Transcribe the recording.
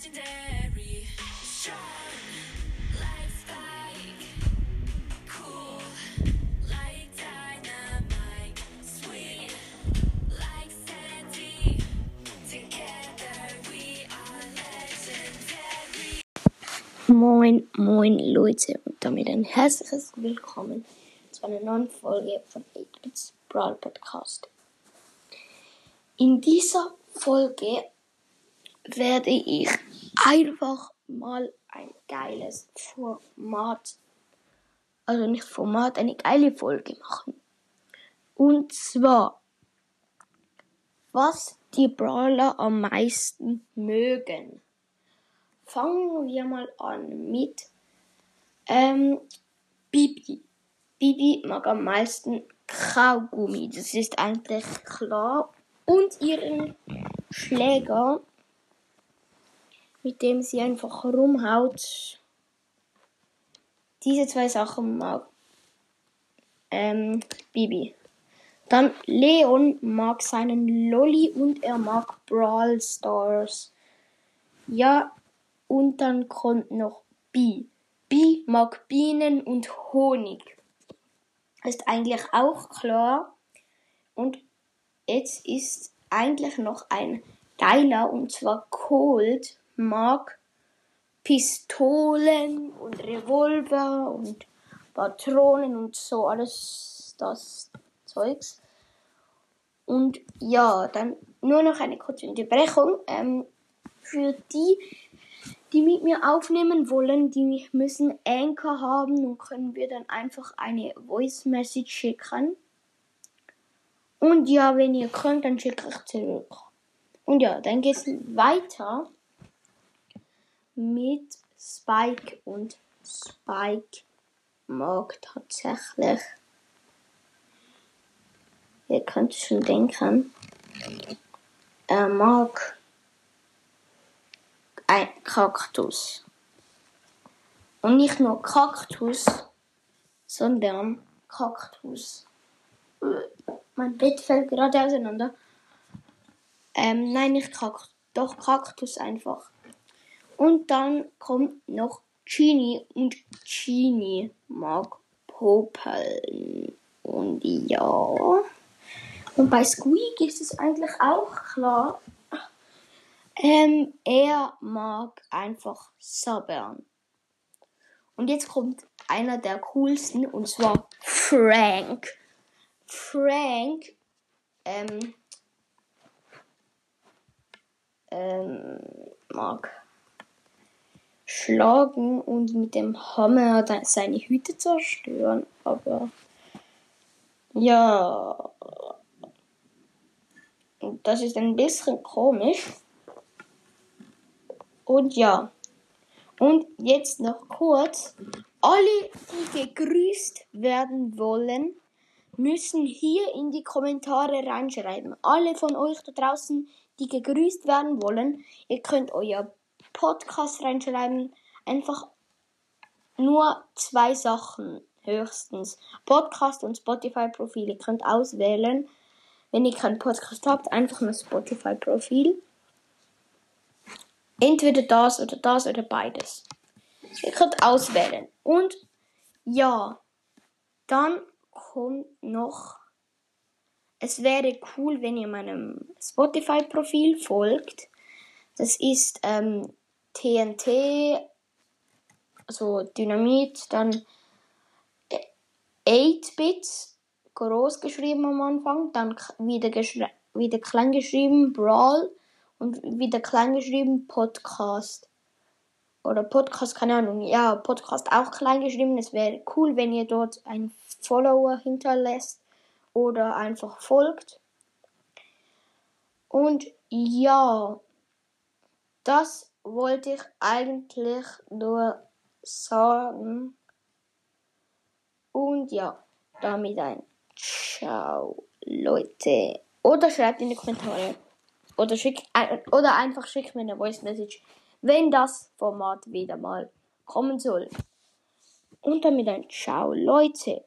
legendary, strong, like spike, cool, like dynamite, sweet, like sandy. Together we are legendary. Moin, moin Leute und damit ein herzliches Willkommen zu einer neuen Folge von 8-Bits Brawl Podcast. In dieser Folge werde ich einfach mal ein geiles Format, also nicht Format, eine geile Folge machen. Und zwar, was die Brawler am meisten mögen. Fangen wir mal an mit ähm, Bibi. Bibi mag am meisten Kaugummi, das ist eigentlich klar. Und ihren Schläger, mit dem sie einfach rumhaut. Diese zwei Sachen mag ähm, Bibi. Dann Leon mag seinen Lolly und er mag Brawl Stars. Ja, und dann kommt noch Bi. Bi mag Bienen und Honig. Ist eigentlich auch klar. Und jetzt ist eigentlich noch ein geiler und zwar Cold mag Pistolen und Revolver und Patronen und so alles das Zeugs. Und ja, dann nur noch eine kurze Unterbrechung. Ähm, für die, die mit mir aufnehmen wollen, die müssen Anchor haben und können wir dann einfach eine Voice Message schicken. Und ja, wenn ihr könnt, dann schicke ich zurück. Und ja, dann geht es weiter mit Spike und Spike mag tatsächlich. Ihr könnt schon denken. Er mag ein Kaktus. Und nicht nur Kaktus, sondern Kaktus. Mein Bett fällt gerade auseinander. Ähm, nein, nicht Kaktus. Doch Kaktus einfach. Und dann kommt noch Genie und Genie mag Popeln. Und ja. Und bei Squeak ist es eigentlich auch klar. Ähm, er mag einfach sabbern. Und jetzt kommt einer der coolsten und zwar Frank. Frank ähm, ähm, mag schlagen und mit dem Hammer seine Hüte zerstören. Aber ja, das ist ein bisschen komisch. Und ja. Und jetzt noch kurz. Alle, die gegrüßt werden wollen, müssen hier in die Kommentare reinschreiben. Alle von euch da draußen, die gegrüßt werden wollen, ihr könnt euer Podcast reinschreiben. Einfach nur zwei Sachen höchstens. Podcast und Spotify-Profil. Ihr könnt auswählen. Wenn ihr keinen Podcast habt, einfach nur Spotify-Profil. Entweder das oder das oder beides. Ihr könnt auswählen. Und ja, dann kommt noch. Es wäre cool, wenn ihr meinem Spotify-Profil folgt. Das ist ähm, TNT, also Dynamit, dann 8-Bits, groß geschrieben am Anfang, dann wieder, wieder klein geschrieben, Brawl und wieder klein geschrieben Podcast. Oder Podcast, keine Ahnung. Ja, Podcast auch klein geschrieben. Es wäre cool, wenn ihr dort einen Follower hinterlässt oder einfach folgt. Und ja, das wollte ich eigentlich nur sagen. Und ja, damit ein Ciao, Leute. Oder schreibt in die Kommentare. Oder, schick, oder einfach schickt mir eine Voice Message, wenn das Format wieder mal kommen soll. Und damit ein Ciao, Leute.